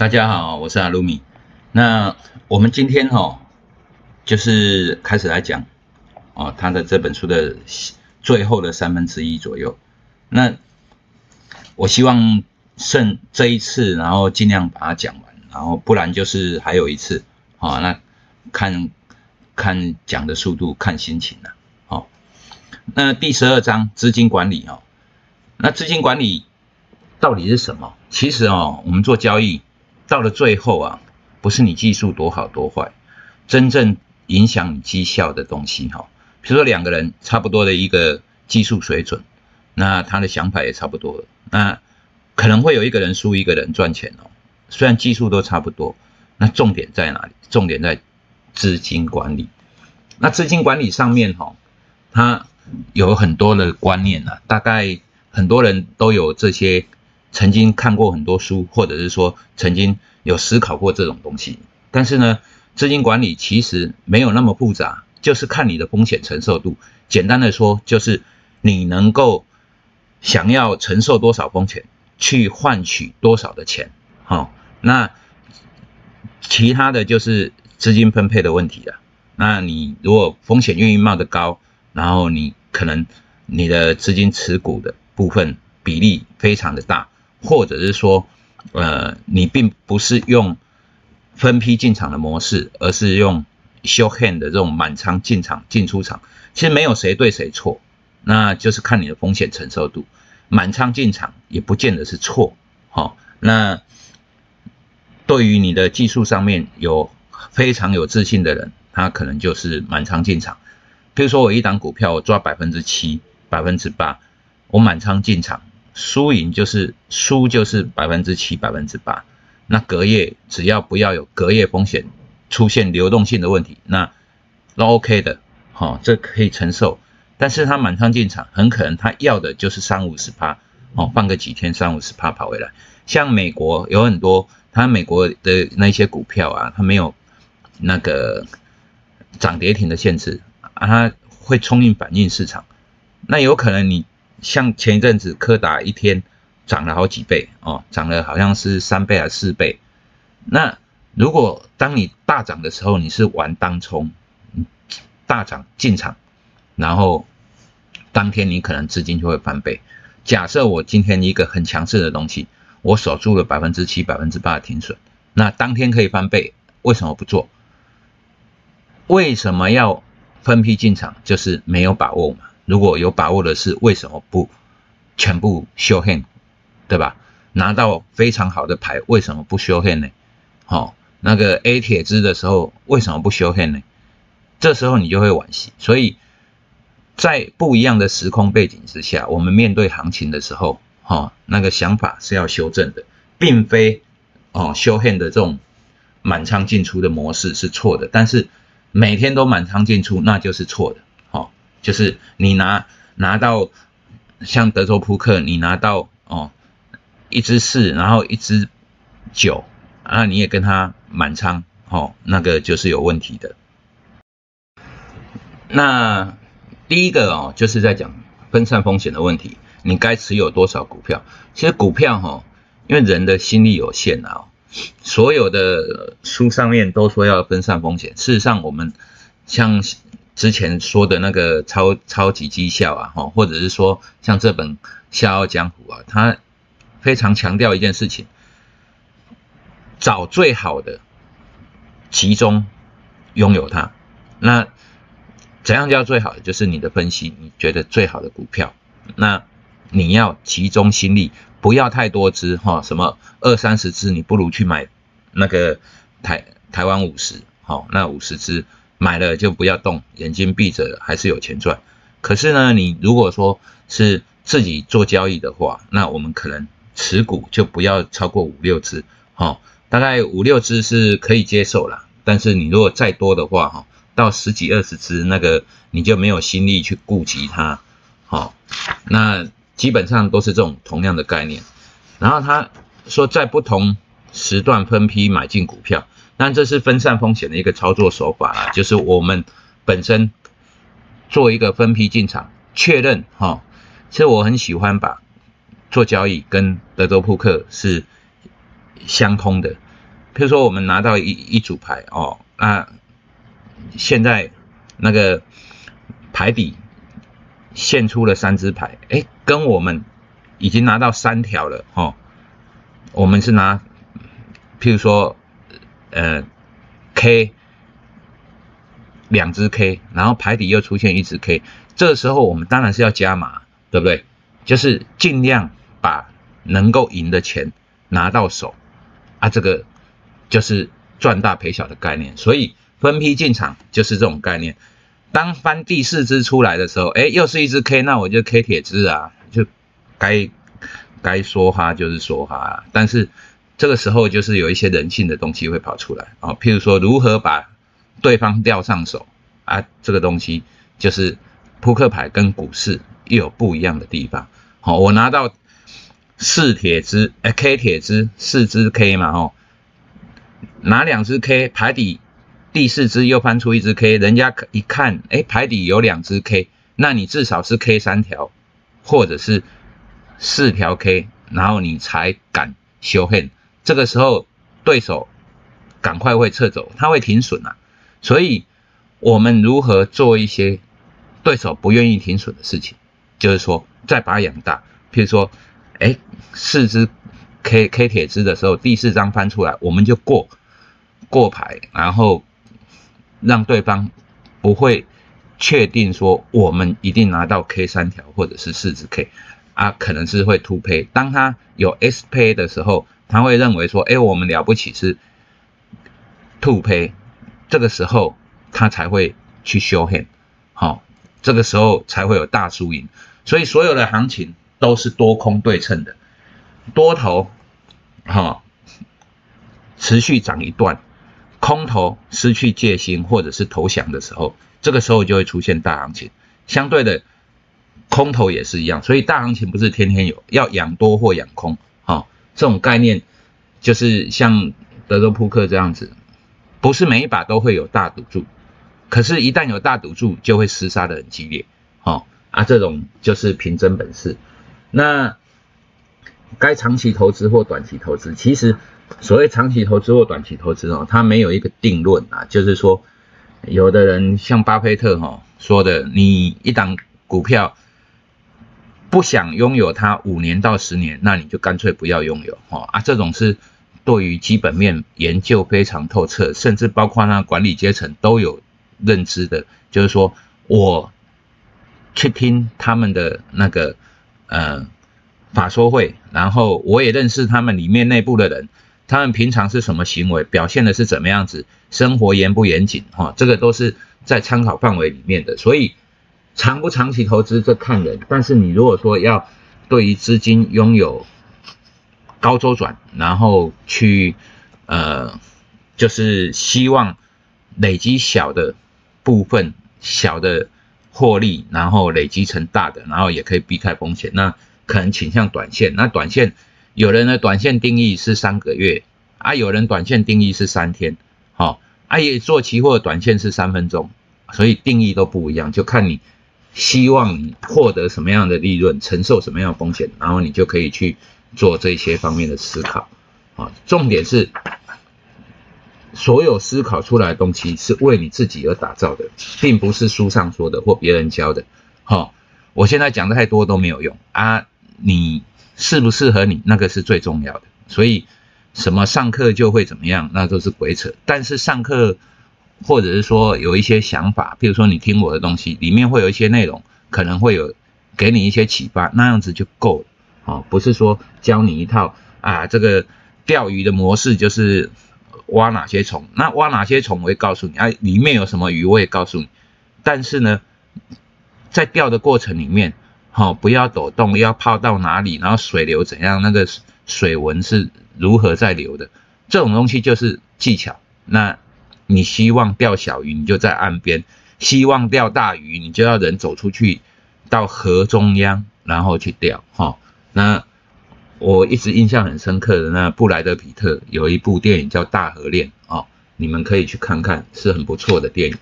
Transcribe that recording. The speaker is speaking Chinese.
大家好，我是阿鲁米。那我们今天哈，就是开始来讲哦，他的这本书的最后的三分之一左右。那我希望剩这一次，然后尽量把它讲完，然后不然就是还有一次啊。那看看讲的速度，看心情了。好，那第十二章资金管理哦，那资金管理到底是什么？其实哦，我们做交易。到了最后啊，不是你技术多好多坏，真正影响你绩效的东西哈。比如说两个人差不多的一个技术水准，那他的想法也差不多，那可能会有一个人输，一个人赚钱哦。虽然技术都差不多，那重点在哪里？重点在资金管理。那资金管理上面哈，它有很多的观念啊，大概很多人都有这些。曾经看过很多书，或者是说曾经有思考过这种东西，但是呢，资金管理其实没有那么复杂，就是看你的风险承受度。简单的说，就是你能够想要承受多少风险，去换取多少的钱。好，那其他的就是资金分配的问题了。那你如果风险愿意冒得高，然后你可能你的资金持股的部分比例非常的大。或者是说，呃，你并不是用分批进场的模式，而是用 show hand 的这种满仓进场、进出场，其实没有谁对谁错，那就是看你的风险承受度。满仓进场也不见得是错，好，那对于你的技术上面有非常有自信的人，他可能就是满仓进场。比如说我一档股票我抓百分之七、百分之八，我满仓进场。输赢就是输就是百分之七百分之八，那隔夜只要不要有隔夜风险出现流动性的问题，那都 OK 的，好，这可以承受。但是他满仓进场，很可能他要的就是三五十趴，哦，放个几天三五十趴跑回来。像美国有很多，他美国的那些股票啊，他没有那个涨跌停的限制啊，它会冲进反应市场，那有可能你。像前一阵子柯达一天涨了好几倍哦，涨了好像是三倍还是四倍。那如果当你大涨的时候，你是玩当冲，大涨进场，然后当天你可能资金就会翻倍。假设我今天一个很强势的东西，我守住了百分之七、百分之八的停损，那当天可以翻倍，为什么不做？为什么要分批进场？就是没有把握嘛。如果有把握的是，为什么不全部修 hand，对吧？拿到非常好的牌，为什么不修 hand 呢？好，那个 A 铁支的时候，为什么不修 hand 呢？这时候你就会惋惜。所以在不一样的时空背景之下，我们面对行情的时候，哈，那个想法是要修正的，并非哦 show hand 的这种满仓进出的模式是错的，但是每天都满仓进出，那就是错的。就是你拿拿到像德州扑克，你拿到哦一支四，然后一支九，啊你也跟他满仓，哦那个就是有问题的。那第一个哦就是在讲分散风险的问题，你该持有多少股票？其实股票哈，因为人的心力有限啊，所有的书上面都说要分散风险，事实上我们像。之前说的那个超超级绩效啊，哈，或者是说像这本《笑傲江湖》啊，它非常强调一件事情：找最好的，集中拥有它。那怎样叫最好的？就是你的分析，你觉得最好的股票，那你要集中心力，不要太多只哈，什么二三十只，你不如去买那个台台湾五十，好，那五十只。买了就不要动，眼睛闭着还是有钱赚。可是呢，你如果说是自己做交易的话，那我们可能持股就不要超过五六只，哈，大概五六只是可以接受了。但是你如果再多的话，哈，到十几二十只，那个你就没有心力去顾及它，好，那基本上都是这种同样的概念。然后他说，在不同时段分批买进股票。但这是分散风险的一个操作手法啦，就是我们本身做一个分批进场，确认哈。其实我很喜欢把做交易跟德州扑克是相通的，譬如说我们拿到一一组牌哦，那现在那个牌底现出了三支牌，哎，跟我们已经拿到三条了哦，我们是拿，譬如说，呃，K 两只 K，然后牌底又出现一只 K，这时候我们当然是要加码，对不对？就是尽量把能够赢的钱拿到手啊，这个就是赚大赔小的概念。所以分批进场就是这种概念。当翻第四只出来的时候，哎，又是一只 K，那我就 K 铁支啊，就该该说哈就是说哈。但是这个时候就是有一些人性的东西会跑出来啊，譬如说如何把对方钓上手啊，这个东西就是扑克牌跟股市又有不一样的地方。好，我拿到四铁支，哎，K 铁支四支 K 嘛，吼，拿两支 K 牌底。第四支又翻出一支 K，人家一看，哎，牌底有两支 K，那你至少是 K 三条，或者是四条 K，然后你才敢修 hand。这个时候对手赶快会撤走，他会停损啊。所以我们如何做一些对手不愿意停损的事情，就是说再把它养大。譬如说，哎，四只 K K 铁支的时候，第四张翻出来，我们就过过牌，然后。让对方不会确定说我们一定拿到 K 三条或者是四只 K 啊，可能是会突胚。当他有 S 胚的时候，他会认为说，哎，我们了不起是兔胚，这个时候他才会去修 hand，好，这个时候才会有大输赢。所以所有的行情都是多空对称的，多头哈持续涨一段。空头失去戒心或者是投降的时候，这个时候就会出现大行情。相对的，空头也是一样，所以大行情不是天天有，要养多或养空，这种概念就是像德州扑克这样子，不是每一把都会有大赌注，可是，一旦有大赌注，就会厮杀的很激烈，哈啊，这种就是凭真本事。那该长期投资或短期投资，其实。所谓长期投资或短期投资哦，它没有一个定论啊。就是说，有的人像巴菲特哈说的，你一档股票不想拥有它五年到十年，那你就干脆不要拥有哈啊。这种是对于基本面研究非常透彻，甚至包括那管理阶层都有认知的。就是说我去听他们的那个呃法说会，然后我也认识他们里面内部的人。他们平常是什么行为，表现的是怎么样子，生活严不严谨，哈，这个都是在参考范围里面的。所以长不长期投资这看人，但是你如果说要对于资金拥有高周转，然后去呃，就是希望累积小的部分小的获利，然后累积成大的，然后也可以避开风险，那可能倾向短线。那短线。有人的短线定义是三个月啊，有人短线定义是三天，好，啊也做期货短线是三分钟，所以定义都不一样，就看你希望你获得什么样的利润，承受什么样的风险，然后你就可以去做这些方面的思考，啊，重点是所有思考出来的东西是为你自己而打造的，并不是书上说的或别人教的，好，我现在讲的太多都没有用啊，你。适不适合你，那个是最重要的。所以，什么上课就会怎么样，那都是鬼扯。但是上课，或者是说有一些想法，比如说你听我的东西，里面会有一些内容，可能会有给你一些启发，那样子就够了。哦，不是说教你一套啊，这个钓鱼的模式就是挖哪些虫，那挖哪些虫我会告诉你啊，里面有什么鱼我也告诉你。但是呢，在钓的过程里面。好，不要抖动，要泡到哪里，然后水流怎样，那个水纹是如何在流的，这种东西就是技巧。那你希望钓小鱼，你就在岸边；希望钓大鱼，你就要人走出去到河中央，然后去钓。哈，那我一直印象很深刻的那布莱德皮特有一部电影叫《大河恋》啊，你们可以去看看，是很不错的电影。